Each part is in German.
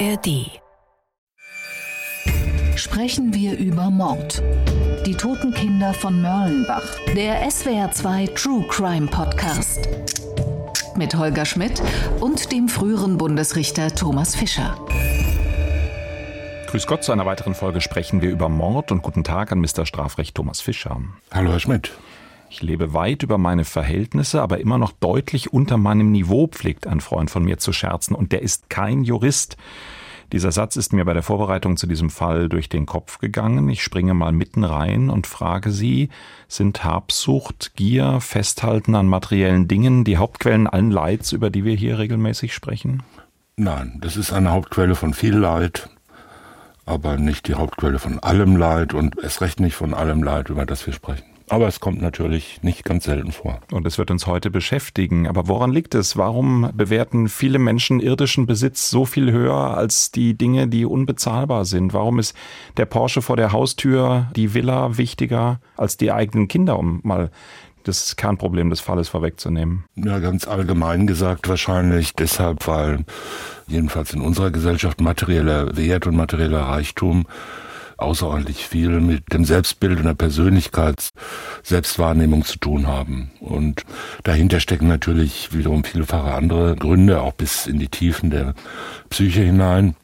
ARD. Sprechen wir über Mord. Die toten Kinder von Mörlenbach. Der SWR2 True Crime Podcast. Mit Holger Schmidt und dem früheren Bundesrichter Thomas Fischer. Grüß Gott, zu einer weiteren Folge sprechen wir über Mord und guten Tag an Mr. Strafrecht Thomas Fischer. Hallo, Herr Schmidt. Ich lebe weit über meine Verhältnisse, aber immer noch deutlich unter meinem Niveau, pflegt ein Freund von mir zu scherzen. Und der ist kein Jurist. Dieser Satz ist mir bei der Vorbereitung zu diesem Fall durch den Kopf gegangen. Ich springe mal mitten rein und frage Sie, sind Habsucht, Gier, Festhalten an materiellen Dingen die Hauptquellen allen Leids, über die wir hier regelmäßig sprechen? Nein, das ist eine Hauptquelle von viel Leid, aber nicht die Hauptquelle von allem Leid und es recht nicht von allem Leid, über das wir sprechen. Aber es kommt natürlich nicht ganz selten vor. Und es wird uns heute beschäftigen. Aber woran liegt es? Warum bewerten viele Menschen irdischen Besitz so viel höher als die Dinge, die unbezahlbar sind? Warum ist der Porsche vor der Haustür, die Villa wichtiger als die eigenen Kinder, um mal das Kernproblem des Falles vorwegzunehmen? Ja, ganz allgemein gesagt wahrscheinlich deshalb, weil jedenfalls in unserer Gesellschaft materieller Wert und materieller Reichtum außerordentlich viel mit dem Selbstbild und der Persönlichkeit, Selbstwahrnehmung zu tun haben. Und dahinter stecken natürlich wiederum vielfache andere Gründe, auch bis in die Tiefen der Psyche hinein.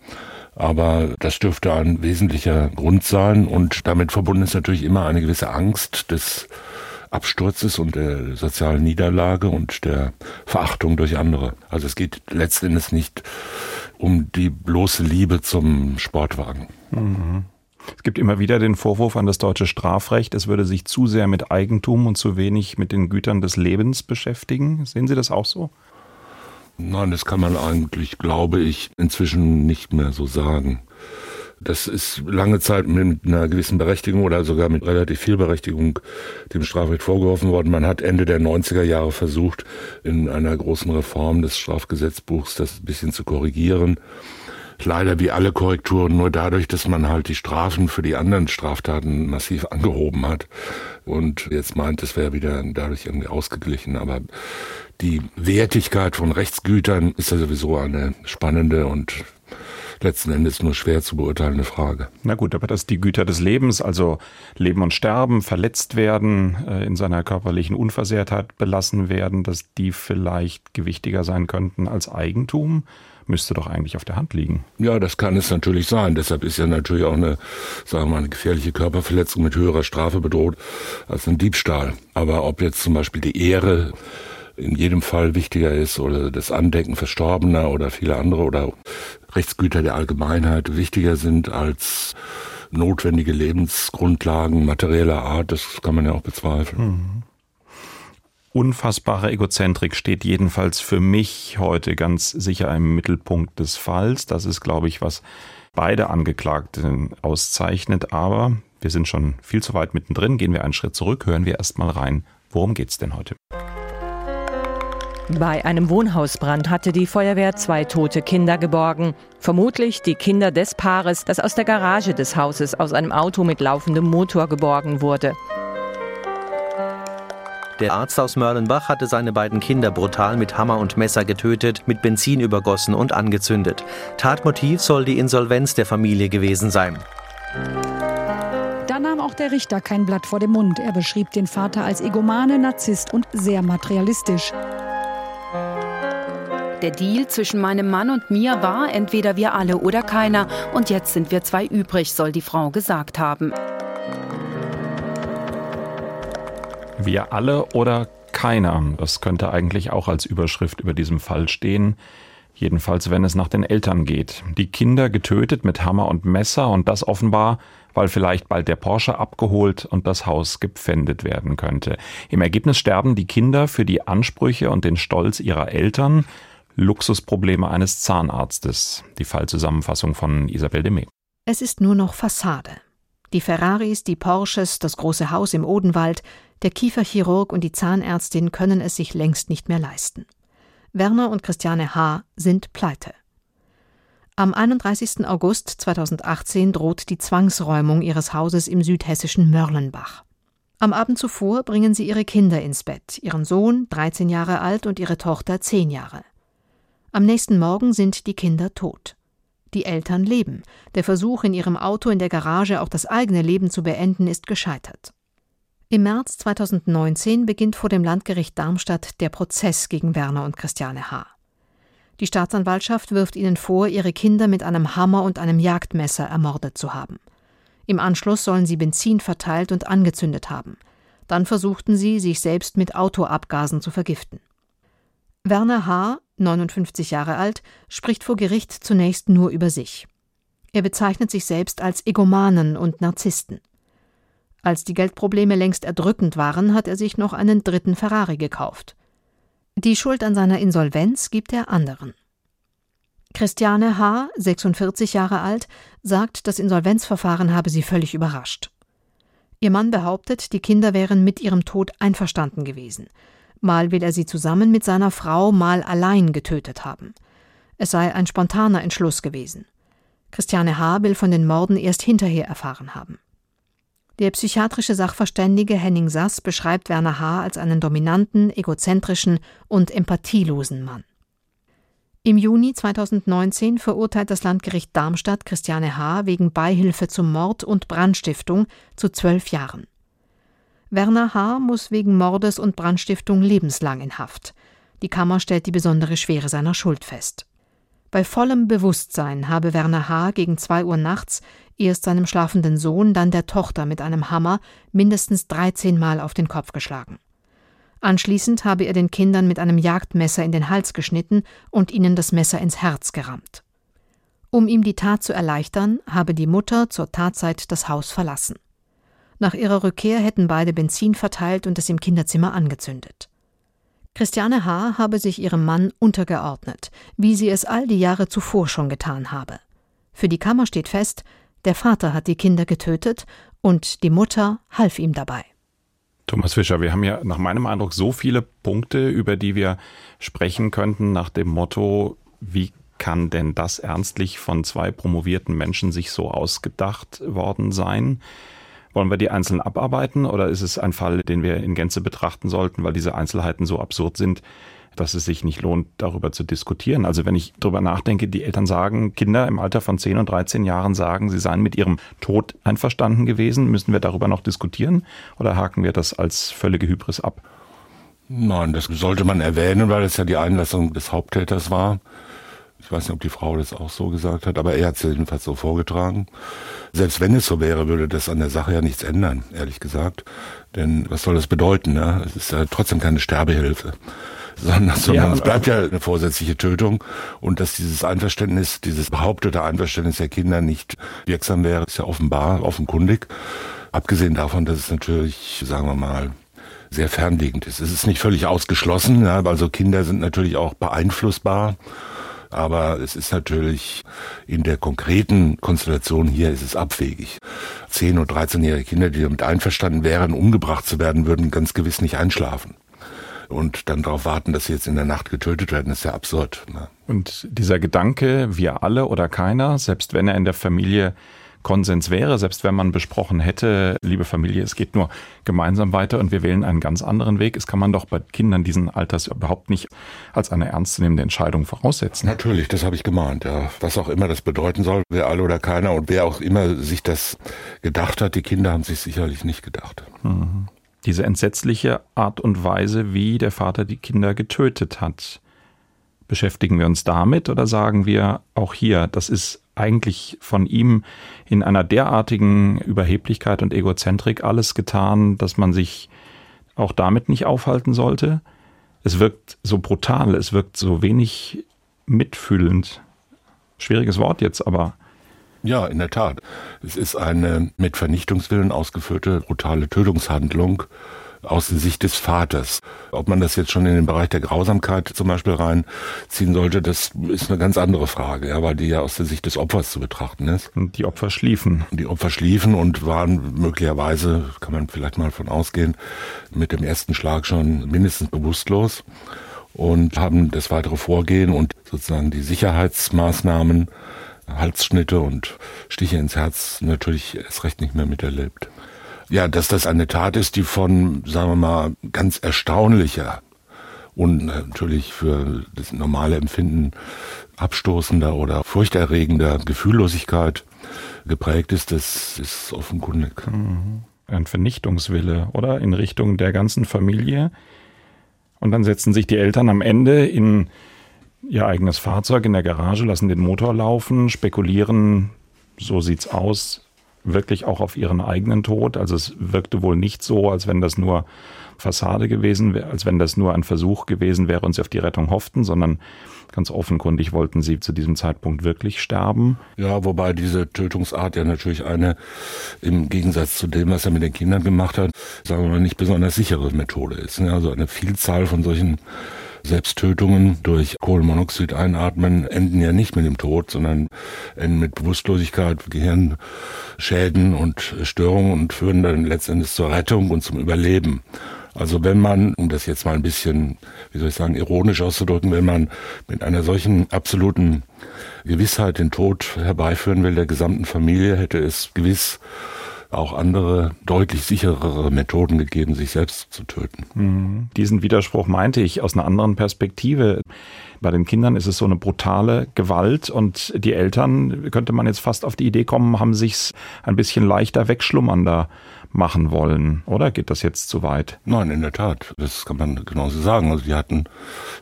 Aber das dürfte ein wesentlicher Grund sein und damit verbunden ist natürlich immer eine gewisse Angst des Absturzes und der sozialen Niederlage und der Verachtung durch andere. Also es geht letztendlich nicht um die bloße Liebe zum Sportwagen. Mhm. Es gibt immer wieder den Vorwurf an das deutsche Strafrecht, es würde sich zu sehr mit Eigentum und zu wenig mit den Gütern des Lebens beschäftigen. Sehen Sie das auch so? Nein, das kann man eigentlich, glaube ich, inzwischen nicht mehr so sagen. Das ist lange Zeit mit einer gewissen Berechtigung oder sogar mit relativ viel Berechtigung dem Strafrecht vorgeworfen worden. Man hat Ende der 90er Jahre versucht, in einer großen Reform des Strafgesetzbuchs das ein bisschen zu korrigieren leider wie alle Korrekturen nur dadurch, dass man halt die Strafen für die anderen Straftaten massiv angehoben hat und jetzt meint, es wäre wieder dadurch irgendwie ausgeglichen. Aber die Wertigkeit von Rechtsgütern ist ja sowieso eine spannende und letzten Endes nur schwer zu beurteilende Frage. Na gut, aber dass die Güter des Lebens, also Leben und Sterben, verletzt werden, äh, in seiner körperlichen Unversehrtheit belassen werden, dass die vielleicht gewichtiger sein könnten als Eigentum, müsste doch eigentlich auf der Hand liegen. Ja, das kann es natürlich sein. Deshalb ist ja natürlich auch eine, sagen wir mal, eine gefährliche Körperverletzung mit höherer Strafe bedroht als ein Diebstahl. Aber ob jetzt zum Beispiel die Ehre in jedem Fall wichtiger ist oder das Andenken Verstorbener oder viele andere oder Rechtsgüter der Allgemeinheit wichtiger sind als notwendige Lebensgrundlagen materieller Art, das kann man ja auch bezweifeln. Mhm unfassbare Egozentrik steht jedenfalls für mich heute ganz sicher im Mittelpunkt des Falls. Das ist, glaube ich, was beide Angeklagten auszeichnet. Aber wir sind schon viel zu weit mittendrin. Gehen wir einen Schritt zurück, hören wir erst mal rein. Worum geht's denn heute? Bei einem Wohnhausbrand hatte die Feuerwehr zwei tote Kinder geborgen. Vermutlich die Kinder des Paares, das aus der Garage des Hauses aus einem Auto mit laufendem Motor geborgen wurde. Der Arzt aus Mörlenbach hatte seine beiden Kinder brutal mit Hammer und Messer getötet, mit Benzin übergossen und angezündet. Tatmotiv soll die Insolvenz der Familie gewesen sein. Da nahm auch der Richter kein Blatt vor den Mund. Er beschrieb den Vater als Egomane, Narzisst und sehr materialistisch. Der Deal zwischen meinem Mann und mir war entweder wir alle oder keiner. Und jetzt sind wir zwei übrig, soll die Frau gesagt haben. Wir alle oder keiner. Das könnte eigentlich auch als Überschrift über diesem Fall stehen. Jedenfalls, wenn es nach den Eltern geht. Die Kinder getötet mit Hammer und Messer und das offenbar, weil vielleicht bald der Porsche abgeholt und das Haus gepfändet werden könnte. Im Ergebnis sterben die Kinder für die Ansprüche und den Stolz ihrer Eltern. Luxusprobleme eines Zahnarztes. Die Fallzusammenfassung von Isabel Demey. Es ist nur noch Fassade. Die Ferraris, die Porsches, das große Haus im Odenwald, der Kieferchirurg und die Zahnärztin können es sich längst nicht mehr leisten. Werner und Christiane H. sind pleite. Am 31. August 2018 droht die Zwangsräumung ihres Hauses im südhessischen Mörlenbach. Am Abend zuvor bringen sie ihre Kinder ins Bett, ihren Sohn, 13 Jahre alt, und ihre Tochter, 10 Jahre. Am nächsten Morgen sind die Kinder tot. Die Eltern leben. Der Versuch, in ihrem Auto in der Garage auch das eigene Leben zu beenden, ist gescheitert. Im März 2019 beginnt vor dem Landgericht Darmstadt der Prozess gegen Werner und Christiane H. Die Staatsanwaltschaft wirft ihnen vor, ihre Kinder mit einem Hammer und einem Jagdmesser ermordet zu haben. Im Anschluss sollen sie Benzin verteilt und angezündet haben. Dann versuchten sie, sich selbst mit Autoabgasen zu vergiften. Werner H., 59 Jahre alt, spricht vor Gericht zunächst nur über sich. Er bezeichnet sich selbst als Egomanen und Narzissten. Als die Geldprobleme längst erdrückend waren, hat er sich noch einen dritten Ferrari gekauft. Die Schuld an seiner Insolvenz gibt er anderen. Christiane H., 46 Jahre alt, sagt, das Insolvenzverfahren habe sie völlig überrascht. Ihr Mann behauptet, die Kinder wären mit ihrem Tod einverstanden gewesen. Mal will er sie zusammen mit seiner Frau, mal allein getötet haben. Es sei ein spontaner Entschluss gewesen. Christiane H. will von den Morden erst hinterher erfahren haben. Der psychiatrische Sachverständige Henning Sass beschreibt Werner H. als einen dominanten, egozentrischen und empathielosen Mann. Im Juni 2019 verurteilt das Landgericht Darmstadt Christiane H. wegen Beihilfe zum Mord und Brandstiftung zu zwölf Jahren. Werner H. muss wegen Mordes und Brandstiftung lebenslang in Haft. Die Kammer stellt die besondere Schwere seiner Schuld fest. Bei vollem Bewusstsein habe Werner H. gegen zwei Uhr nachts erst seinem schlafenden Sohn, dann der Tochter mit einem Hammer mindestens 13 Mal auf den Kopf geschlagen. Anschließend habe er den Kindern mit einem Jagdmesser in den Hals geschnitten und ihnen das Messer ins Herz gerammt. Um ihm die Tat zu erleichtern, habe die Mutter zur Tatzeit das Haus verlassen. Nach ihrer Rückkehr hätten beide Benzin verteilt und es im Kinderzimmer angezündet. Christiane H. habe sich ihrem Mann untergeordnet, wie sie es all die Jahre zuvor schon getan habe. Für die Kammer steht fest, der Vater hat die Kinder getötet und die Mutter half ihm dabei. Thomas Fischer, wir haben ja nach meinem Eindruck so viele Punkte, über die wir sprechen könnten, nach dem Motto, wie kann denn das ernstlich von zwei promovierten Menschen sich so ausgedacht worden sein? Wollen wir die einzeln abarbeiten oder ist es ein Fall, den wir in Gänze betrachten sollten, weil diese Einzelheiten so absurd sind, dass es sich nicht lohnt, darüber zu diskutieren? Also wenn ich darüber nachdenke, die Eltern sagen, Kinder im Alter von 10 und 13 Jahren sagen, sie seien mit ihrem Tod einverstanden gewesen, müssen wir darüber noch diskutieren oder haken wir das als völlige Hybris ab? Nein, das sollte man erwähnen, weil es ja die Einlassung des Haupttäters war. Ich weiß nicht, ob die Frau das auch so gesagt hat, aber er hat es jedenfalls so vorgetragen. Selbst wenn es so wäre, würde das an der Sache ja nichts ändern, ehrlich gesagt. Denn was soll das bedeuten? Ne? Es ist ja trotzdem keine Sterbehilfe. Sondern, sondern ja, es bleibt ja eine vorsätzliche Tötung. Und dass dieses Einverständnis, dieses behauptete Einverständnis der Kinder nicht wirksam wäre, ist ja offenbar, offenkundig. Abgesehen davon, dass es natürlich, sagen wir mal, sehr fernliegend ist. Es ist nicht völlig ausgeschlossen, ja, also Kinder sind natürlich auch beeinflussbar aber es ist natürlich in der konkreten Konstellation hier ist es abwegig. Zehn- und 13-jährige Kinder, die damit einverstanden wären, umgebracht zu werden, würden ganz gewiss nicht einschlafen. Und dann darauf warten, dass sie jetzt in der Nacht getötet werden, ist ja absurd. Ne? Und dieser Gedanke, wir alle oder keiner, selbst wenn er in der Familie Konsens wäre, selbst wenn man besprochen hätte, liebe Familie, es geht nur gemeinsam weiter und wir wählen einen ganz anderen Weg. Es kann man doch bei Kindern diesen Alters überhaupt nicht als eine ernstzunehmende Entscheidung voraussetzen. Natürlich, das habe ich gemahnt, ja. Was auch immer das bedeuten soll, wer alle oder keiner und wer auch immer sich das gedacht hat, die Kinder haben sich sicherlich nicht gedacht. Mhm. Diese entsetzliche Art und Weise, wie der Vater die Kinder getötet hat. Beschäftigen wir uns damit oder sagen wir auch hier, das ist eigentlich von ihm in einer derartigen Überheblichkeit und Egozentrik alles getan, dass man sich auch damit nicht aufhalten sollte. Es wirkt so brutal, es wirkt so wenig mitfühlend. Schwieriges Wort jetzt, aber. Ja, in der Tat. Es ist eine mit Vernichtungswillen ausgeführte brutale Tötungshandlung aus der Sicht des Vaters. Ob man das jetzt schon in den Bereich der Grausamkeit zum Beispiel reinziehen sollte, das ist eine ganz andere Frage, ja, weil die ja aus der Sicht des Opfers zu betrachten ist. Und die Opfer schliefen. Die Opfer schliefen und waren möglicherweise, kann man vielleicht mal von ausgehen, mit dem ersten Schlag schon mindestens bewusstlos und haben das weitere Vorgehen und sozusagen die Sicherheitsmaßnahmen Halsschnitte und Stiche ins Herz natürlich erst recht nicht mehr miterlebt. Ja, dass das eine Tat ist, die von, sagen wir mal, ganz erstaunlicher und natürlich für das normale Empfinden abstoßender oder furchterregender Gefühllosigkeit geprägt ist, das ist offenkundig. Mhm. Ein Vernichtungswille, oder? In Richtung der ganzen Familie. Und dann setzen sich die Eltern am Ende in ihr eigenes Fahrzeug in der Garage, lassen den Motor laufen, spekulieren, so sieht's aus, wirklich auch auf ihren eigenen Tod. Also es wirkte wohl nicht so, als wenn das nur Fassade gewesen wäre, als wenn das nur ein Versuch gewesen wäre und sie auf die Rettung hofften, sondern ganz offenkundig wollten sie zu diesem Zeitpunkt wirklich sterben. Ja, wobei diese Tötungsart ja natürlich eine im Gegensatz zu dem, was er mit den Kindern gemacht hat, sagen wir mal, nicht besonders sichere Methode ist. Also eine Vielzahl von solchen Selbsttötungen durch Kohlenmonoxid einatmen enden ja nicht mit dem Tod, sondern enden mit Bewusstlosigkeit, Gehirnschäden und Störungen und führen dann letztendlich zur Rettung und zum Überleben. Also wenn man, um das jetzt mal ein bisschen, wie soll ich sagen, ironisch auszudrücken, wenn man mit einer solchen absoluten Gewissheit den Tod herbeiführen will der gesamten Familie, hätte es gewiss auch andere, deutlich sicherere Methoden gegeben, sich selbst zu töten. Mhm. Diesen Widerspruch meinte ich aus einer anderen Perspektive. Bei den Kindern ist es so eine brutale Gewalt und die Eltern, könnte man jetzt fast auf die Idee kommen, haben sich's ein bisschen leichter wegschlummernder machen wollen. Oder geht das jetzt zu weit? Nein, in der Tat. Das kann man genauso sagen. Also die hatten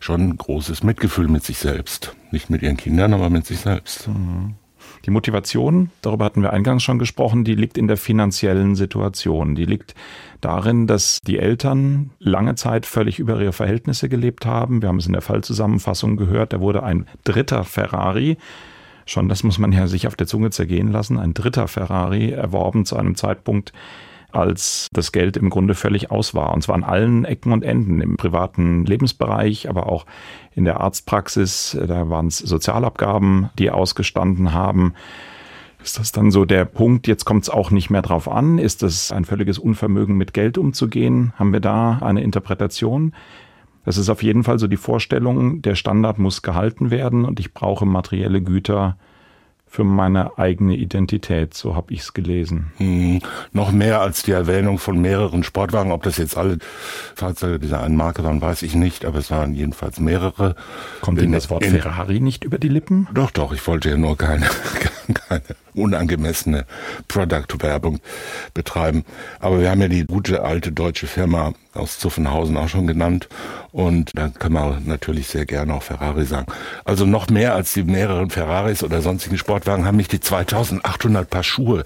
schon großes Mitgefühl mit sich selbst. Nicht mit ihren Kindern, aber mit sich selbst. Mhm. Die Motivation, darüber hatten wir eingangs schon gesprochen, die liegt in der finanziellen Situation. Die liegt darin, dass die Eltern lange Zeit völlig über ihre Verhältnisse gelebt haben. Wir haben es in der Fallzusammenfassung gehört, da wurde ein dritter Ferrari schon, das muss man ja sich auf der Zunge zergehen lassen, ein dritter Ferrari erworben zu einem Zeitpunkt, als das Geld im Grunde völlig aus war. Und zwar an allen Ecken und Enden, im privaten Lebensbereich, aber auch in der Arztpraxis. Da waren es Sozialabgaben, die ausgestanden haben. Ist das dann so der Punkt, jetzt kommt es auch nicht mehr drauf an? Ist das ein völliges Unvermögen, mit Geld umzugehen? Haben wir da eine Interpretation? Das ist auf jeden Fall so die Vorstellung, der Standard muss gehalten werden und ich brauche materielle Güter, für meine eigene Identität, so habe ich es gelesen. Hm, noch mehr als die Erwähnung von mehreren Sportwagen, ob das jetzt alle Fahrzeuge dieser einen Marke waren, weiß ich nicht, aber es waren jedenfalls mehrere. Kommt Ihnen das Wort in, Ferrari nicht über die Lippen? Doch, doch, ich wollte ja nur keine, keine unangemessene Product-Werbung betreiben. Aber wir haben ja die gute alte deutsche Firma aus Zuffenhausen auch schon genannt. Und da kann man natürlich sehr gerne auch Ferrari sagen. Also noch mehr als die mehreren Ferraris oder sonstigen Sportwagen haben mich die 2800 Paar Schuhe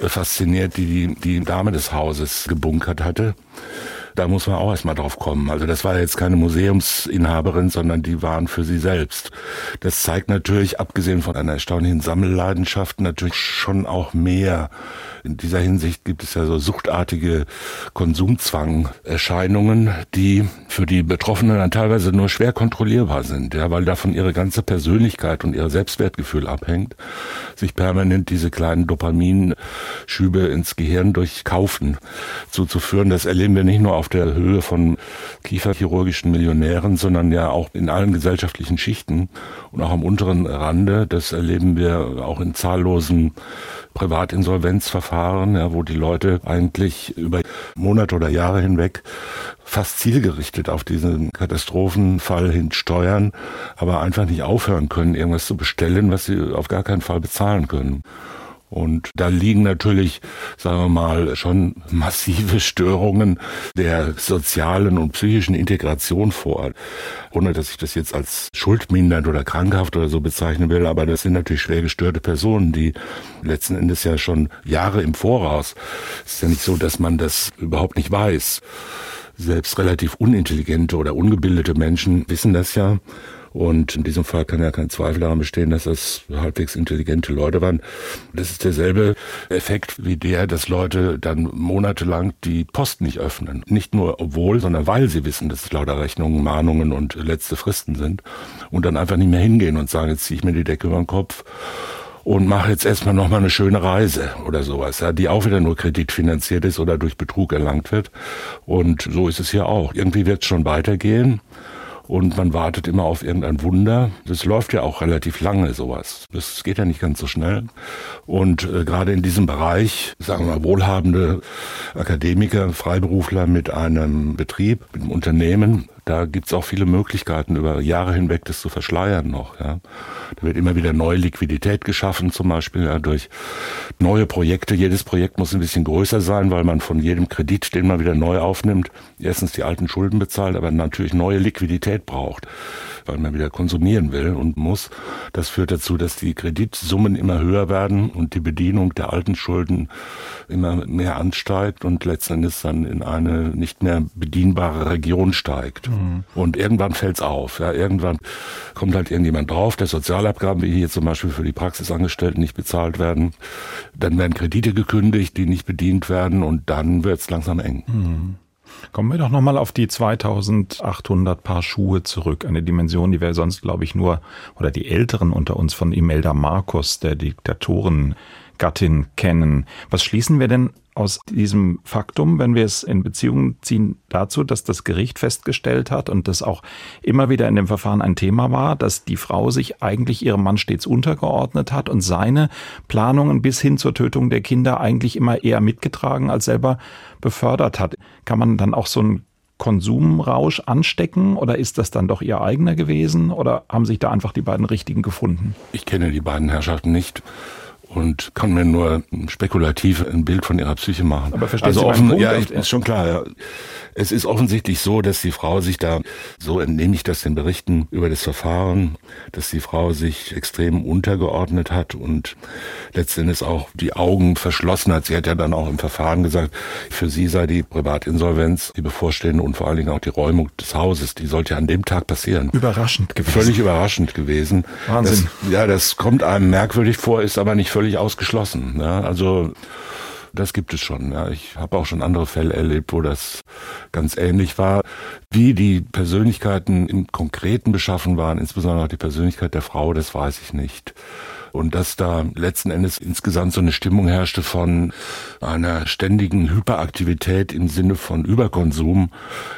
äh, fasziniert, die die Dame des Hauses gebunkert hatte da muss man auch erstmal drauf kommen. Also das war jetzt keine Museumsinhaberin, sondern die waren für sie selbst. Das zeigt natürlich, abgesehen von einer erstaunlichen Sammelleidenschaft, natürlich schon auch mehr. In dieser Hinsicht gibt es ja so suchtartige Konsumzwangerscheinungen, die für die Betroffenen dann teilweise nur schwer kontrollierbar sind, ja, weil davon ihre ganze Persönlichkeit und ihr Selbstwertgefühl abhängt, sich permanent diese kleinen Dopaminschübe ins Gehirn durch Kaufen zuzuführen. Das erleben wir nicht nur auf der Höhe von kieferchirurgischen Millionären, sondern ja auch in allen gesellschaftlichen Schichten und auch am unteren Rande. Das erleben wir auch in zahllosen Privatinsolvenzverfahren, ja, wo die Leute eigentlich über Monate oder Jahre hinweg fast zielgerichtet auf diesen Katastrophenfall hin steuern, aber einfach nicht aufhören können, irgendwas zu bestellen, was sie auf gar keinen Fall bezahlen können. Und da liegen natürlich, sagen wir mal, schon massive Störungen der sozialen und psychischen Integration vor. Ohne dass ich das jetzt als schuldmindernd oder krankhaft oder so bezeichnen will, aber das sind natürlich schwer gestörte Personen, die letzten Endes ja schon Jahre im Voraus. Es ist ja nicht so, dass man das überhaupt nicht weiß. Selbst relativ unintelligente oder ungebildete Menschen wissen das ja und in diesem Fall kann ja kein Zweifel daran bestehen, dass das halbwegs intelligente Leute waren. Das ist derselbe Effekt wie der, dass Leute dann monatelang die Post nicht öffnen. Nicht nur obwohl, sondern weil sie wissen, dass es lauter Rechnungen, Mahnungen und letzte Fristen sind. Und dann einfach nicht mehr hingehen und sagen, jetzt ziehe ich mir die Decke über den Kopf und mache jetzt erstmal nochmal eine schöne Reise oder sowas, ja, die auch wieder nur kreditfinanziert ist oder durch Betrug erlangt wird. Und so ist es hier auch. Irgendwie wird es schon weitergehen und man wartet immer auf irgendein Wunder. Das läuft ja auch relativ lange, sowas. Das geht ja nicht ganz so schnell. Und äh, gerade in diesem Bereich, sagen wir mal, wohlhabende Akademiker, Freiberufler mit einem Betrieb, mit einem Unternehmen, Da gibt's auch viele Möglichkeiten, über Jahre hinweg das zu verschleiern noch. Ja. Da wird immer wieder neue Liquidität geschaffen, zum Beispiel ja, durch neue Projekte. Jedes Projekt muss ein bisschen größer sein, weil man von jedem Kredit, den man wieder neu aufnimmt, erstens die alten Schulden bezahlt, aber natürlich neue Liquidität braucht weil man wieder konsumieren will und muss. Das führt dazu, dass die Kreditsummen immer höher werden und die Bedienung der alten Schulden immer mehr ansteigt und letzten Endes dann in eine nicht mehr bedienbare Region steigt. Mhm. Und irgendwann fällt's auf. Ja, irgendwann kommt halt irgendjemand drauf, der Sozialabgaben, wie hier zum Beispiel für die Praxisangestellten nicht bezahlt werden. Dann werden Kredite gekündigt, die nicht bedient werden und dann wird's langsam eng. Mhm. Kommen wir doch nochmal auf die 2800 Paar Schuhe zurück. Eine Dimension, die wir sonst, glaube ich, nur, oder die Älteren unter uns von Imelda Marcos, der Diktatorengattin, kennen. Was schließen wir denn aus diesem Faktum, wenn wir es in Beziehung ziehen dazu, dass das Gericht festgestellt hat und das auch immer wieder in dem Verfahren ein Thema war, dass die Frau sich eigentlich ihrem Mann stets untergeordnet hat und seine Planungen bis hin zur Tötung der Kinder eigentlich immer eher mitgetragen als selber befördert hat. Kann man dann auch so einen Konsumrausch anstecken oder ist das dann doch ihr eigener gewesen oder haben sich da einfach die beiden richtigen gefunden? Ich kenne die beiden Herrschaften nicht und kann mir nur spekulativ ein Bild von ihrer Psyche machen. Aber verstehen also Sie offen, ja, ist schon klar. Ja. Es ist offensichtlich so, dass die Frau sich da, so entnehme ich das den Berichten über das Verfahren, dass die Frau sich extrem untergeordnet hat und letztendlich auch die Augen verschlossen hat. Sie hat ja dann auch im Verfahren gesagt, für sie sei die Privatinsolvenz, die bevorstehende und vor allen Dingen auch die Räumung des Hauses, die sollte ja an dem Tag passieren. Überraschend gewesen. Völlig überraschend gewesen. Wahnsinn. Das, ja, das kommt einem merkwürdig vor, ist aber nicht völlig ausgeschlossen. Ja, also das gibt es schon. Ja. Ich habe auch schon andere Fälle erlebt, wo das ganz ähnlich war. Wie die Persönlichkeiten im Konkreten beschaffen waren, insbesondere auch die Persönlichkeit der Frau, das weiß ich nicht. Und dass da letzten Endes insgesamt so eine Stimmung herrschte von einer ständigen Hyperaktivität im Sinne von Überkonsum,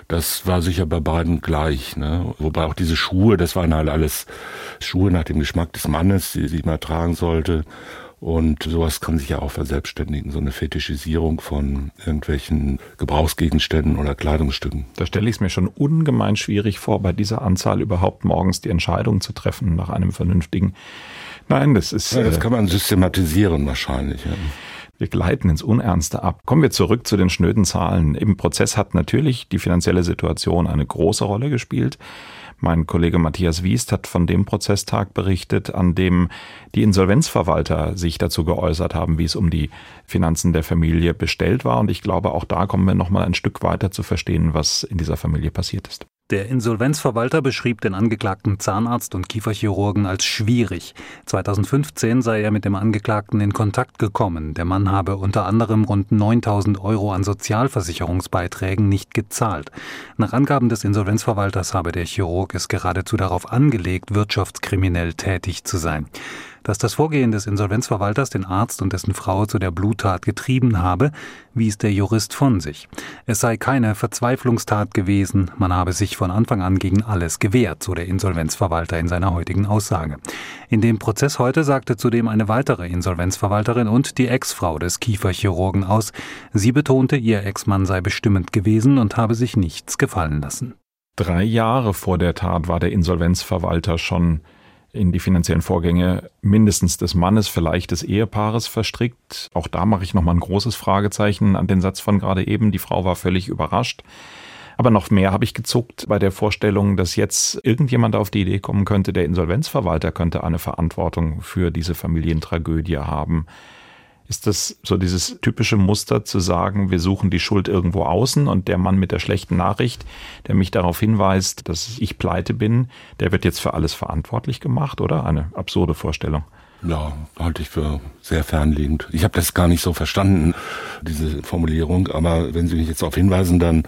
das war sicher bei beiden gleich. Ne? Wobei auch diese Schuhe, das waren halt alles Schuhe nach dem Geschmack des Mannes, die sie mal tragen sollte. Und sowas kann sich ja auch verselbstständigen, so eine Fetischisierung von irgendwelchen Gebrauchsgegenständen oder Kleidungsstücken. Da stelle ich es mir schon ungemein schwierig vor, bei dieser Anzahl überhaupt morgens die Entscheidung zu treffen nach einem vernünftigen. Nein, das ist. Ja, das äh, kann man systematisieren wahrscheinlich. Ja. Wir gleiten ins Unernste ab. Kommen wir zurück zu den schnöden Zahlen. Im Prozess hat natürlich die finanzielle Situation eine große Rolle gespielt. Mein Kollege Matthias Wiest hat von dem Prozesstag berichtet, an dem die Insolvenzverwalter sich dazu geäußert haben, wie es um die Finanzen der Familie bestellt war. Und ich glaube, auch da kommen wir noch mal ein Stück weiter zu verstehen, was in dieser Familie passiert ist. Der Insolvenzverwalter beschrieb den angeklagten Zahnarzt und Kieferchirurgen als schwierig. 2015 sei er mit dem Angeklagten in Kontakt gekommen. Der Mann habe unter anderem rund 9000 Euro an Sozialversicherungsbeiträgen nicht gezahlt. Nach Angaben des Insolvenzverwalters habe der Chirurg es geradezu darauf angelegt, wirtschaftskriminell tätig zu sein. Dass das Vorgehen des Insolvenzverwalters den Arzt und dessen Frau zu der Bluttat getrieben habe, wies der Jurist von sich. Es sei keine Verzweiflungstat gewesen, man habe sich von Anfang an gegen alles gewehrt, so der Insolvenzverwalter in seiner heutigen Aussage. In dem Prozess heute sagte zudem eine weitere Insolvenzverwalterin und die Ex-Frau des Kieferchirurgen aus, sie betonte, ihr Ex-Mann sei bestimmend gewesen und habe sich nichts gefallen lassen. Drei Jahre vor der Tat war der Insolvenzverwalter schon in die finanziellen Vorgänge mindestens des Mannes, vielleicht des Ehepaares verstrickt. Auch da mache ich nochmal ein großes Fragezeichen an den Satz von gerade eben. Die Frau war völlig überrascht. Aber noch mehr habe ich gezuckt bei der Vorstellung, dass jetzt irgendjemand auf die Idee kommen könnte, der Insolvenzverwalter könnte eine Verantwortung für diese Familientragödie haben. Ist das so dieses typische Muster zu sagen, wir suchen die Schuld irgendwo außen und der Mann mit der schlechten Nachricht, der mich darauf hinweist, dass ich pleite bin, der wird jetzt für alles verantwortlich gemacht, oder? Eine absurde Vorstellung. Ja, halte ich für sehr fernliegend. Ich habe das gar nicht so verstanden, diese Formulierung, aber wenn Sie mich jetzt darauf hinweisen, dann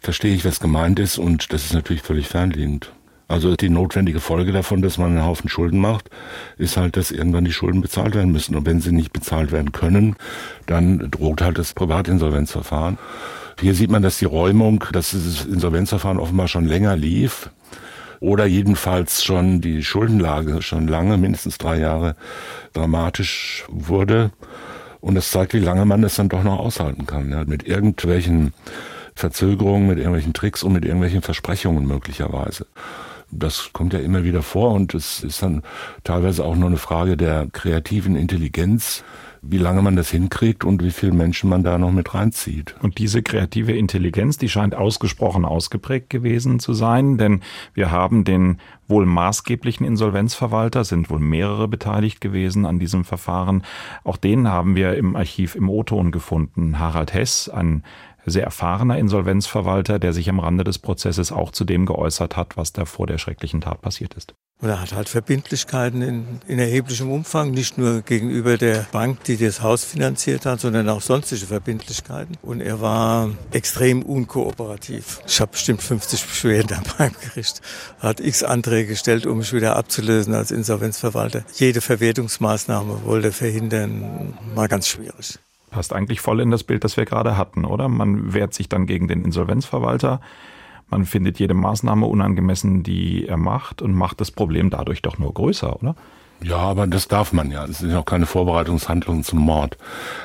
verstehe ich, was gemeint ist und das ist natürlich völlig fernliegend. Also die notwendige Folge davon, dass man einen Haufen Schulden macht, ist halt, dass irgendwann die Schulden bezahlt werden müssen. Und wenn sie nicht bezahlt werden können, dann droht halt das Privatinsolvenzverfahren. Hier sieht man, dass die Räumung, dass dieses Insolvenzverfahren offenbar schon länger lief oder jedenfalls schon die Schuldenlage schon lange, mindestens drei Jahre, dramatisch wurde. Und das zeigt, wie lange man das dann doch noch aushalten kann. Ja, mit irgendwelchen Verzögerungen, mit irgendwelchen Tricks und mit irgendwelchen Versprechungen möglicherweise. Das kommt ja immer wieder vor und es ist dann teilweise auch nur eine Frage der kreativen Intelligenz, wie lange man das hinkriegt und wie viele Menschen man da noch mit reinzieht. Und diese kreative Intelligenz, die scheint ausgesprochen ausgeprägt gewesen zu sein, denn wir haben den wohl maßgeblichen Insolvenzverwalter, sind wohl mehrere beteiligt gewesen an diesem Verfahren. Auch den haben wir im Archiv im O-Ton gefunden. Harald Hess, ein sehr erfahrener Insolvenzverwalter, der sich am Rande des Prozesses auch zu dem geäußert hat, was da vor der schrecklichen Tat passiert ist. Und er hat halt Verbindlichkeiten in, in, erheblichem Umfang, nicht nur gegenüber der Bank, die das Haus finanziert hat, sondern auch sonstige Verbindlichkeiten. Und er war extrem unkooperativ. Ich habe bestimmt 50 Beschwerden beim Gericht, hat x Anträge gestellt, um mich wieder abzulösen als Insolvenzverwalter. Jede Verwertungsmaßnahme wollte er verhindern, war ganz schwierig. Passt eigentlich voll in das Bild, das wir gerade hatten, oder? Man wehrt sich dann gegen den Insolvenzverwalter man findet jede Maßnahme unangemessen, die er macht und macht das Problem dadurch doch nur größer, oder? Ja, aber das darf man ja. Es sind auch keine Vorbereitungshandlungen zum Mord.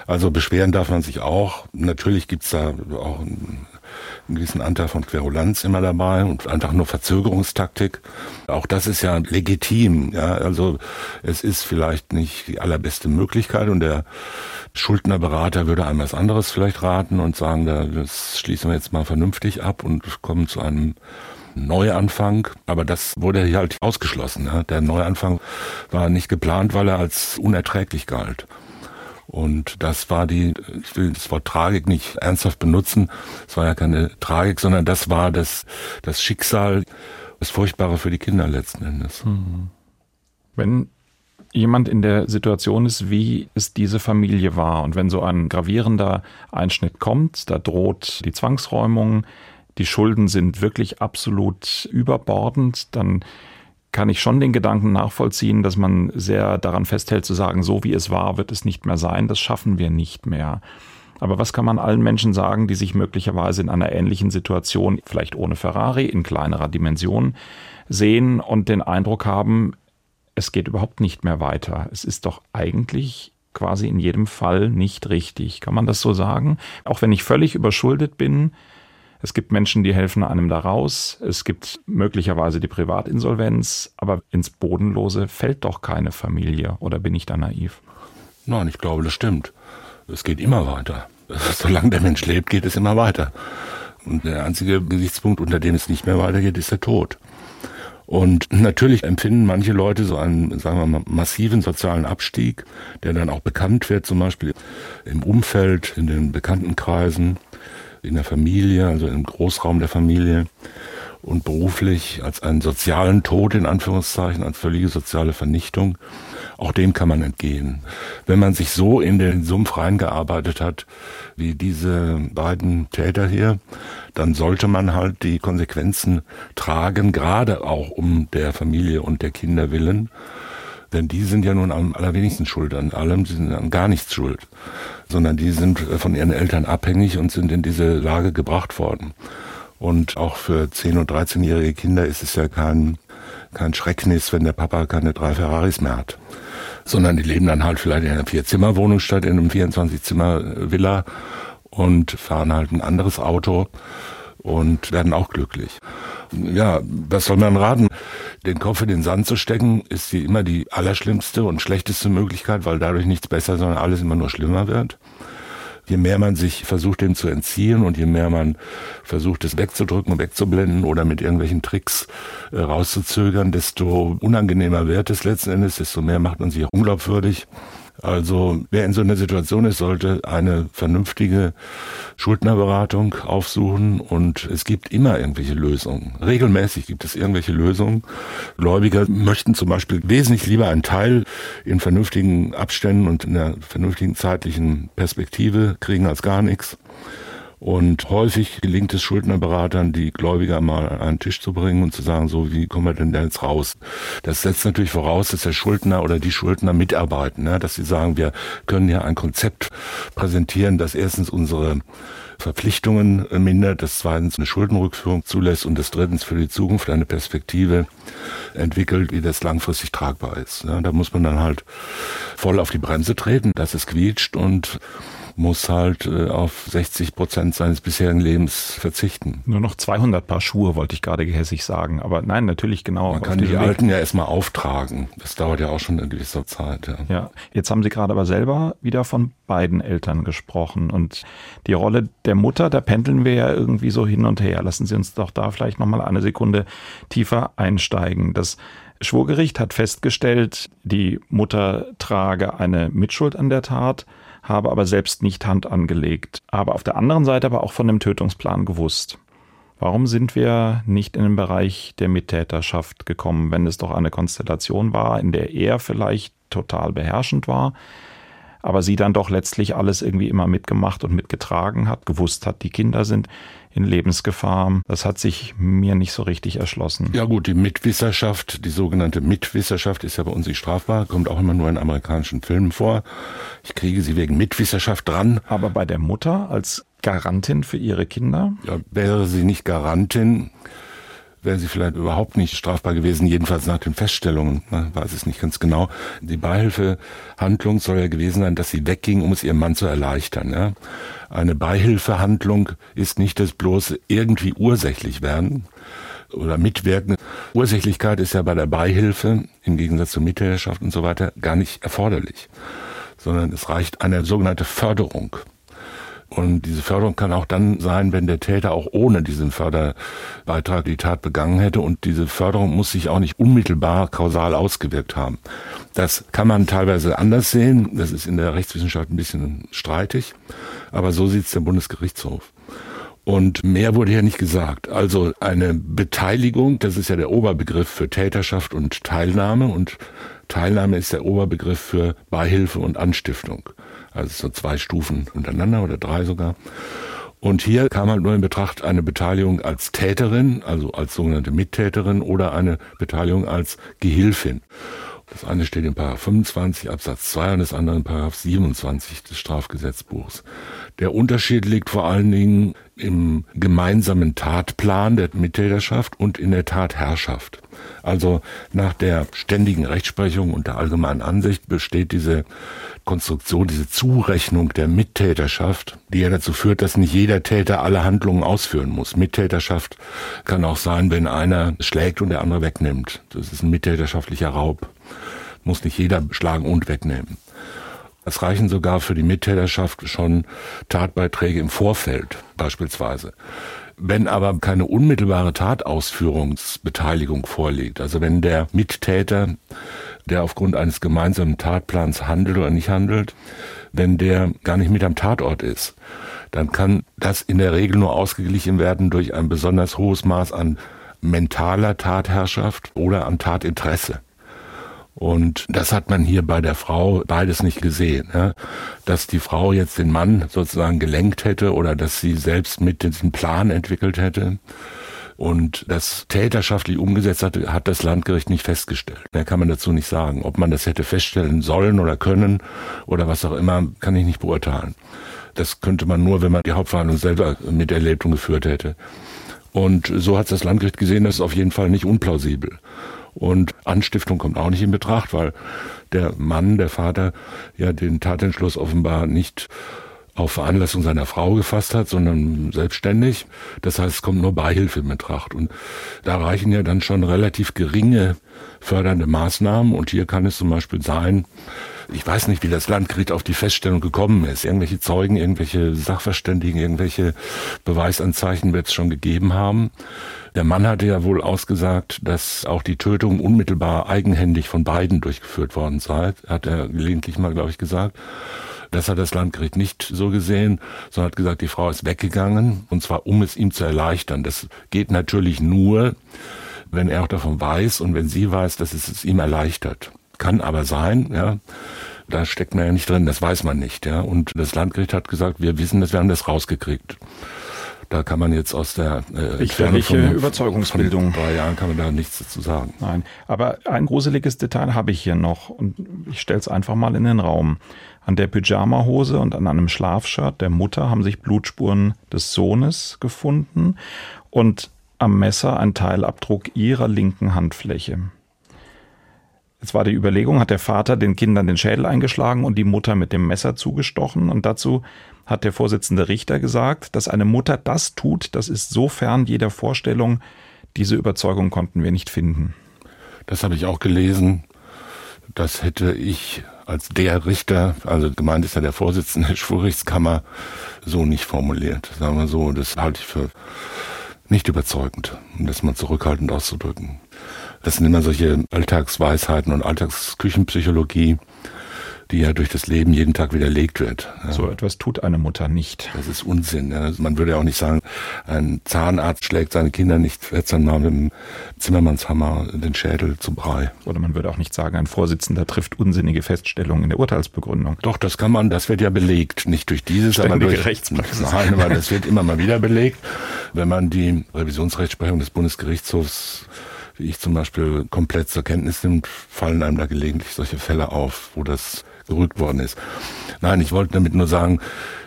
Also beschweren darf man sich auch. Natürlich gibt's da auch einen gewissen Anteil von Querulanz immer dabei und einfach nur Verzögerungstaktik. Auch das ist ja legitim. Ja, also es ist vielleicht nicht die allerbeste Möglichkeit und der Schuldnerberater würde einem was anderes vielleicht raten und sagen, das schließen wir jetzt mal vernünftig ab und kommen zu einem Neuanfang, aber das wurde hier halt ausgeschlossen. Der Neuanfang war nicht geplant, weil er als unerträglich galt. Und das war die, ich will das Wort Tragik nicht ernsthaft benutzen, es war ja keine Tragik, sondern das war das, das Schicksal, das Furchtbare für die Kinder letzten Endes. Hm. Wenn jemand in der Situation ist, wie es diese Familie war und wenn so ein gravierender Einschnitt kommt, da droht die Zwangsräumung, die Schulden sind wirklich absolut überbordend, dann kann ich schon den Gedanken nachvollziehen, dass man sehr daran festhält zu sagen, so wie es war, wird es nicht mehr sein, das schaffen wir nicht mehr. Aber was kann man allen Menschen sagen, die sich möglicherweise in einer ähnlichen Situation, vielleicht ohne Ferrari, in kleinerer Dimension sehen und den Eindruck haben, es geht überhaupt nicht mehr weiter. Es ist doch eigentlich quasi in jedem Fall nicht richtig. Kann man das so sagen? Auch wenn ich völlig überschuldet bin, es gibt Menschen, die helfen einem da raus. Es gibt möglicherweise die Privatinsolvenz, aber ins Bodenlose fällt doch keine Familie. Oder bin ich da naiv? Nein, ich glaube, das stimmt. Es geht immer weiter. Solange der Mensch lebt, geht es immer weiter. Und der einzige Gesichtspunkt, unter dem es nicht mehr weitergeht, ist der Tod. Und natürlich empfinden manche Leute so einen, sagen wir mal, massiven sozialen Abstieg, der dann auch bekannt wird, zum Beispiel im Umfeld, in den Bekanntenkreisen in der Familie, also im Großraum der Familie und beruflich als einen sozialen Tod in Anführungszeichen, als völlige soziale Vernichtung. Auch dem kann man entgehen. Wenn man sich so in den Sumpf reingearbeitet hat, wie diese beiden Täter hier, dann sollte man halt die Konsequenzen tragen, gerade auch um der Familie und der Kinder willen. Denn die sind ja nun am allerwenigsten schuld an allem, sie sind an gar nichts schuld, sondern die sind von ihren Eltern abhängig und sind in diese Lage gebracht worden. Und auch für 10- und 13-jährige Kinder ist es ja kein, kein Schrecknis, wenn der Papa keine drei Ferraris mehr hat. Sondern die leben dann halt vielleicht in einer Vier-Zimmer-Wohnung statt in einem 24-Zimmer-Villa und fahren halt ein anderes Auto und werden auch glücklich. Ja, was soll man raten? Den Kopf in den Sand zu stecken, ist die immer die allerschlimmste und schlechteste Möglichkeit, weil dadurch nichts besser, sondern alles immer nur schlimmer wird. Je mehr man sich versucht, dem zu entziehen und je mehr man versucht, es wegzudrücken und wegzublenden oder mit irgendwelchen Tricks äh, rauszuzögern, desto unangenehmer wird es letzten Endes, desto mehr macht man sich unglaubwürdig. Also wer in so einer Situation ist, sollte eine vernünftige Schuldnerberatung aufsuchen und es gibt immer irgendwelche Lösungen. Regelmäßig gibt es irgendwelche Lösungen. Gläubiger möchten zum Beispiel wesentlich lieber einen Teil in vernünftigen Abständen und in einer vernünftigen zeitlichen Perspektive kriegen als gar nichts. Und häufig gelingt es Schuldnerberatern, die Gläubiger mal an einen Tisch zu bringen und zu sagen, so, wie kommen wir denn da jetzt raus? Das setzt natürlich voraus, dass der Schuldner oder die Schuldner mitarbeiten, ne? dass sie sagen, wir können hier ein Konzept präsentieren, das erstens unsere Verpflichtungen mindert, das zweitens eine Schuldenrückführung zulässt und das drittens für die Zukunft eine Perspektive entwickelt, wie das langfristig tragbar ist. Ja, da muss man dann halt voll auf die Bremse treten, dass es quietscht und muss halt äh, auf 60 Prozent seines bisherigen Lebens verzichten. Nur noch 200 Paar Schuhe, wollte ich gerade gehässig sagen. Aber nein, natürlich genau. Man kann die Weg. alten ja erstmal auftragen. Das dauert ja auch schon eine gewisse Zeit. Ja. ja, jetzt haben Sie gerade aber selber wieder von beiden Eltern gesprochen. Und die Rolle der Mutter, da pendeln wir ja irgendwie so hin und her. Lassen Sie uns doch da vielleicht nochmal eine Sekunde tiefer einsteigen. Das Schwurgericht hat festgestellt, die Mutter trage eine Mitschuld an der Tat, habe aber selbst nicht Hand angelegt, aber auf der anderen Seite aber auch von dem Tötungsplan gewusst. Warum sind wir nicht in den Bereich der Mittäterschaft gekommen, wenn es doch eine Konstellation war, in der er vielleicht total beherrschend war, aber sie dann doch letztlich alles irgendwie immer mitgemacht und mitgetragen hat, gewusst hat, die Kinder sind in Lebensgefahr. Das hat sich mir nicht so richtig erschlossen. Ja gut, die Mitwisserschaft, die sogenannte Mitwisserschaft ist ja bei uns nicht strafbar, kommt auch immer nur in amerikanischen Filmen vor. Ich kriege sie wegen Mitwisserschaft dran. Aber bei der Mutter als Garantin für ihre Kinder? Ja, wäre sie nicht Garantin, wäre sie vielleicht überhaupt nicht strafbar gewesen, jedenfalls nach den Feststellungen, ne, weiß es nicht ganz genau. Die Beihilfehandlung soll ja gewesen sein, dass sie wegging, um es ihrem Mann zu erleichtern. Ja. Eine Beihilfehandlung ist nicht das bloße irgendwie ursächlich werden oder mitwirken. Ursächlichkeit ist ja bei der Beihilfe im Gegensatz zur Mittäterschaft und so weiter gar nicht erforderlich, sondern es reicht eine sogenannte Förderung. Und diese Förderung kann auch dann sein, wenn der Täter auch ohne diesen Förderbeitrag die Tat begangen hätte. Und diese Förderung muss sich auch nicht unmittelbar kausal ausgewirkt haben. Das kann man teilweise anders sehen. Das ist in der Rechtswissenschaft ein bisschen streitig. Aber so sieht es der Bundesgerichtshof. Und mehr wurde ja nicht gesagt. Also eine Beteiligung, das ist ja der Oberbegriff für Täterschaft und Teilnahme. Und Teilnahme ist der Oberbegriff für Beihilfe und Anstiftung. Also so zwei Stufen untereinander oder drei sogar. Und hier kam halt nur in Betracht eine Beteiligung als Täterin, also als sogenannte Mittäterin oder eine Beteiligung als Gehilfin. Das eine steht in Paragraph 25 Absatz 2 und das andere in Paragraph 27 des Strafgesetzbuchs. Der Unterschied liegt vor allen Dingen im gemeinsamen Tatplan der Mittäterschaft und in der Tatherrschaft. Also nach der ständigen Rechtsprechung und der allgemeinen Ansicht besteht diese Konstruktion, diese Zurechnung der Mittäterschaft, die ja dazu führt, dass nicht jeder Täter alle Handlungen ausführen muss. Mittäterschaft kann auch sein, wenn einer schlägt und der andere wegnimmt. Das ist ein mittäterschaftlicher Raub. Muss nicht jeder schlagen und wegnehmen. Es reichen sogar für die Mittäterschaft schon Tatbeiträge im Vorfeld beispielsweise. Wenn aber keine unmittelbare Tatausführungsbeteiligung vorliegt, also wenn der Mittäter, der aufgrund eines gemeinsamen Tatplans handelt oder nicht handelt, wenn der gar nicht mit am Tatort ist, dann kann das in der Regel nur ausgeglichen werden durch ein besonders hohes Maß an mentaler Tatherrschaft oder an Tatinteresse. Und das hat man hier bei der Frau beides nicht gesehen. Ja? Dass die Frau jetzt den Mann sozusagen gelenkt hätte oder dass sie selbst mit diesem Plan entwickelt hätte. Und das täterschaftlich umgesetzt hatte, hat das Landgericht nicht festgestellt. Mehr kann man dazu nicht sagen. Ob man das hätte feststellen sollen oder können oder was auch immer, kann ich nicht beurteilen. Das könnte man nur, wenn man die Hauptverhandlung selber miterlebt und geführt hätte. Und so hat das Landgericht gesehen, das ist auf jeden Fall nicht unplausibel. Und Anstiftung kommt auch nicht in Betracht, weil der Mann, der Vater, ja den Tatentschluss offenbar nicht auf Veranlassung seiner Frau gefasst hat, sondern selbstständig. Das heißt, es kommt nur Beihilfe in Betracht. Und da reichen ja dann schon relativ geringe fördernde Maßnahmen. Und hier kann es zum Beispiel sein, ich weiß nicht, wie das Landgericht auf die Feststellung gekommen ist. Irgendwelche Zeugen, irgendwelche Sachverständigen, irgendwelche Beweisanzeichen wird es schon gegeben haben. Der Mann hatte ja wohl ausgesagt, dass auch die Tötung unmittelbar eigenhändig von beiden durchgeführt worden sei. Hat er gelegentlich mal, glaube ich, gesagt. Das hat das Landgericht nicht so gesehen, sondern hat gesagt, die Frau ist weggegangen, und zwar um es ihm zu erleichtern. Das geht natürlich nur, wenn er auch davon weiß und wenn sie weiß, dass es es ihm erleichtert. Kann aber sein, ja. Da steckt man ja nicht drin, das weiß man nicht, ja. Und das Landgericht hat gesagt, wir wissen das, wir haben das rausgekriegt. Da kann man jetzt aus der äh, Gefährliche Überzeugungsbildung. Von drei Jahren kann man da nichts dazu sagen. Nein, aber ein gruseliges Detail habe ich hier noch und ich stelle es einfach mal in den Raum. An der Pyjamahose und an einem Schlafshirt der Mutter haben sich Blutspuren des Sohnes gefunden und am Messer ein Teilabdruck ihrer linken Handfläche. Jetzt war die Überlegung, hat der Vater den Kindern den Schädel eingeschlagen und die Mutter mit dem Messer zugestochen. Und dazu hat der Vorsitzende Richter gesagt, dass eine Mutter das tut, das ist so fern jeder Vorstellung. Diese Überzeugung konnten wir nicht finden. Das habe ich auch gelesen. Das hätte ich als der Richter, also gemeint ist ja der Vorsitzende der Schwurrichtskammer, so nicht formuliert. Sagen wir so, das halte ich für nicht überzeugend, um das mal zurückhaltend auszudrücken. Das sind immer solche Alltagsweisheiten und Alltagsküchenpsychologie, die ja durch das Leben jeden Tag widerlegt wird. So etwas tut eine Mutter nicht. Das ist Unsinn. Also man würde ja auch nicht sagen, ein Zahnarzt schlägt seine Kinder nicht 14 Mal mit dem Zimmermannshammer den Schädel zum Brei. Oder man würde auch nicht sagen, ein Vorsitzender trifft unsinnige Feststellungen in der Urteilsbegründung. Doch, das kann man, das wird ja belegt. Nicht durch dieses, Ständige aber durch Rechtspraxis. Nein, aber das wird immer mal wieder belegt. Wenn man die Revisionsrechtsprechung des Bundesgerichtshofs wie ich zum Beispiel komplett zur Kenntnis nimmt, fallen einem da gelegentlich solche Fälle auf, wo das gerügt worden ist. Nein, ich wollte damit nur sagen,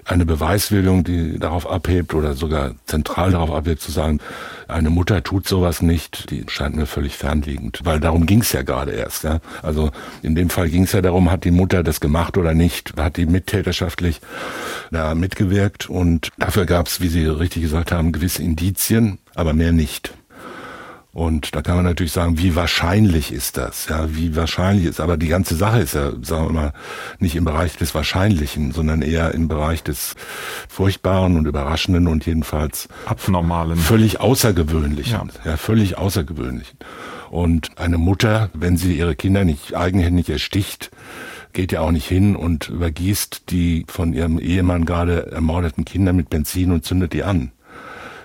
eine Beweiswilligung, die darauf abhebt oder sogar zentral darauf abhebt, zu sagen, eine Mutter tut sowas nicht, die scheint mir völlig fernliegend. Weil darum ging es ja gerade erst. Ja? Also in dem Fall ging es ja darum, hat die Mutter das gemacht oder nicht? Hat die mittäterschaftlich da mitgewirkt? Und dafür gab es, wie Sie richtig gesagt haben, gewisse Indizien, aber mehr nicht. Und da kann man natürlich sagen, wie wahrscheinlich ist das? Ja, wie wahrscheinlich ist, aber die ganze Sache ist ja, sagen wir mal, nicht im Bereich des Wahrscheinlichen, sondern eher im Bereich des Furchtbaren und Überraschenden und jedenfalls Abnormalen. Völlig Außergewöhnlichen. Ja. ja, völlig Außergewöhnlichen. Und eine Mutter, wenn sie ihre Kinder nicht eigenhändig ersticht, geht ja auch nicht hin und übergießt die von ihrem Ehemann gerade ermordeten Kinder mit Benzin und zündet die an.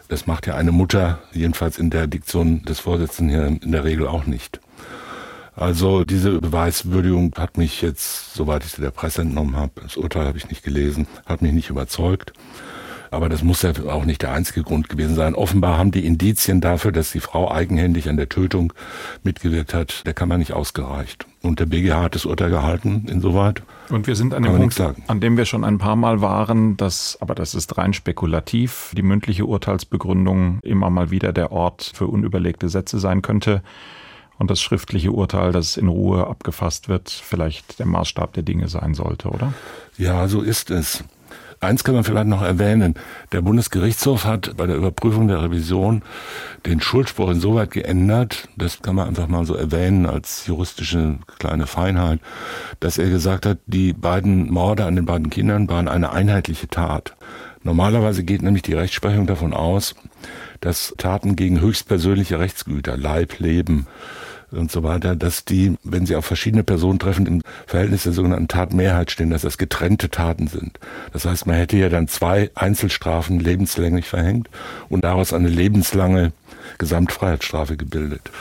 Das macht ja eine Mutter, jedenfalls in der Diktion des Vorsitzenden hier in der Regel auch nicht. Also diese Beweiswürdigung hat mich jetzt, soweit ich sie der Presse entnommen habe, das Urteil habe ich nicht gelesen, hat mich nicht überzeugt. Aber das muss ja auch nicht der einzige Grund gewesen sein. Offenbar haben die Indizien dafür, dass die Frau eigenhändig an der Tötung mitgewirkt hat, der Kammer nicht ausgereicht. Und der BGH hat das Urteil gehalten, insoweit. Und wir sind an dem Punkt, an dem wir schon ein paar Mal waren, dass, aber das ist rein spekulativ, die mündliche Urteilsbegründung immer mal wieder der Ort für unüberlegte Sätze sein könnte. Und das schriftliche Urteil, das in Ruhe abgefasst wird, vielleicht der Maßstab der Dinge sein sollte, oder? Ja, so ist es. Eins kann man vielleicht noch erwähnen. Der Bundesgerichtshof hat bei der Überprüfung der Revision den Schuldspruch insoweit geändert, das kann man einfach mal so erwähnen als juristische kleine Feinheit, dass er gesagt hat, die beiden Morde an den beiden Kindern waren eine einheitliche Tat. Normalerweise geht nämlich die Rechtsprechung davon aus, dass Taten gegen höchstpersönliche Rechtsgüter, Leib, Leben, und so weiter, dass die, wenn sie auf verschiedene Personen treffen, im Verhältnis der sogenannten Tatmehrheit stehen, dass das getrennte Taten sind. Das heißt, man hätte ja dann zwei Einzelstrafen lebenslänglich verhängt und daraus eine lebenslange Gesamtfreiheitsstrafe gebildet.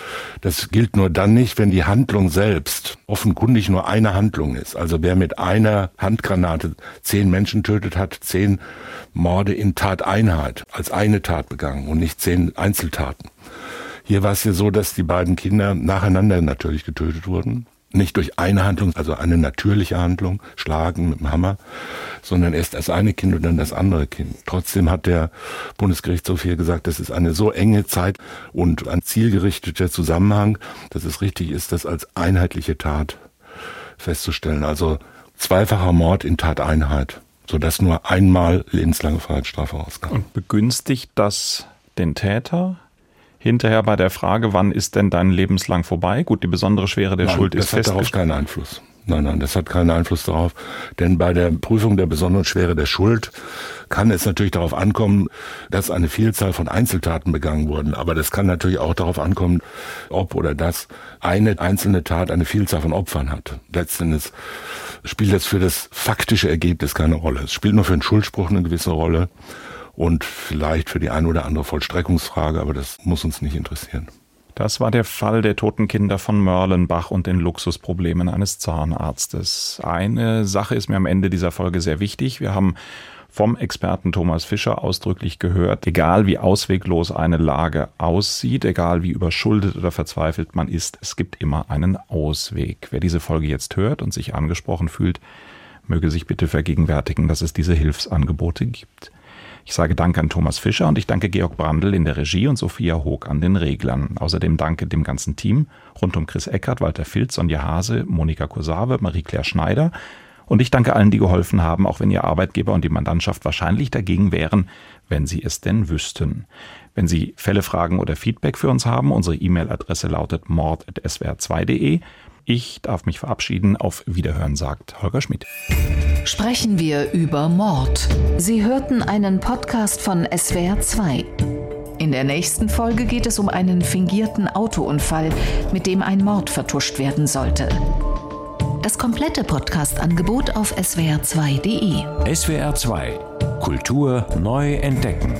Das gilt nur dann nicht, wenn die Handlung selbst offenkundig nur eine Handlung ist. Also wer mit einer Handgranate zehn Menschen tötet, hat zehn Morde in Tateinheit als eine Tat begangen und nicht zehn Einzeltaten. Hier war es ja so, dass die beiden Kinder nacheinander natürlich getötet wurden. Nicht durch eine Handlung, also eine natürliche Handlung, schlagen mit dem Hammer, sondern erst das eine Kind und dann das andere Kind. Trotzdem hat der Bundesgerichtshof hier gesagt, das ist eine so enge Zeit und ein zielgerichteter Zusammenhang, dass es richtig ist, das als einheitliche Tat festzustellen. Also zweifacher Mord in Tateinheit, sodass nur einmal lebenslange Freiheitsstrafe rauskam. Und begünstigt das den Täter? Hinterher bei der Frage, wann ist denn dein lebenslang vorbei? Gut, die besondere Schwere der nein, Schuld ist fest. Das hat darauf keinen Einfluss. Nein, nein, das hat keinen Einfluss darauf. Denn bei der Prüfung der besonderen Schwere der Schuld kann es natürlich darauf ankommen, dass eine Vielzahl von Einzeltaten begangen wurden. Aber das kann natürlich auch darauf ankommen, ob oder dass eine einzelne Tat eine Vielzahl von Opfern hat. Letztendlich spielt das für das faktische Ergebnis keine Rolle. Es spielt nur für den Schuldspruch eine gewisse Rolle und vielleicht für die eine oder andere Vollstreckungsfrage, aber das muss uns nicht interessieren. Das war der Fall der toten Kinder von Mörlenbach und den Luxusproblemen eines Zahnarztes. Eine Sache ist mir am Ende dieser Folge sehr wichtig. Wir haben vom Experten Thomas Fischer ausdrücklich gehört, egal wie ausweglos eine Lage aussieht, egal wie überschuldet oder verzweifelt man ist, es gibt immer einen Ausweg. Wer diese Folge jetzt hört und sich angesprochen fühlt, möge sich bitte vergegenwärtigen, dass es diese Hilfsangebote gibt. Ich sage Danke an Thomas Fischer und ich danke Georg Brandl in der Regie und Sophia Hoog an den Reglern. Außerdem danke dem ganzen Team rund um Chris Eckert, Walter Filz, Sonja Hase, Monika Kosave, Marie-Claire Schneider. Und ich danke allen, die geholfen haben, auch wenn Ihr Arbeitgeber und die Mandantschaft wahrscheinlich dagegen wären, wenn Sie es denn wüssten. Wenn Sie Fälle, Fragen oder Feedback für uns haben, unsere E-Mail-Adresse lautet mord.swr2.de. Ich darf mich verabschieden. Auf Wiederhören, sagt Holger Schmidt. Sprechen wir über Mord. Sie hörten einen Podcast von SWR2. In der nächsten Folge geht es um einen fingierten Autounfall, mit dem ein Mord vertuscht werden sollte. Das komplette Podcast-Angebot auf swr2.de. SWR2 Kultur neu entdecken.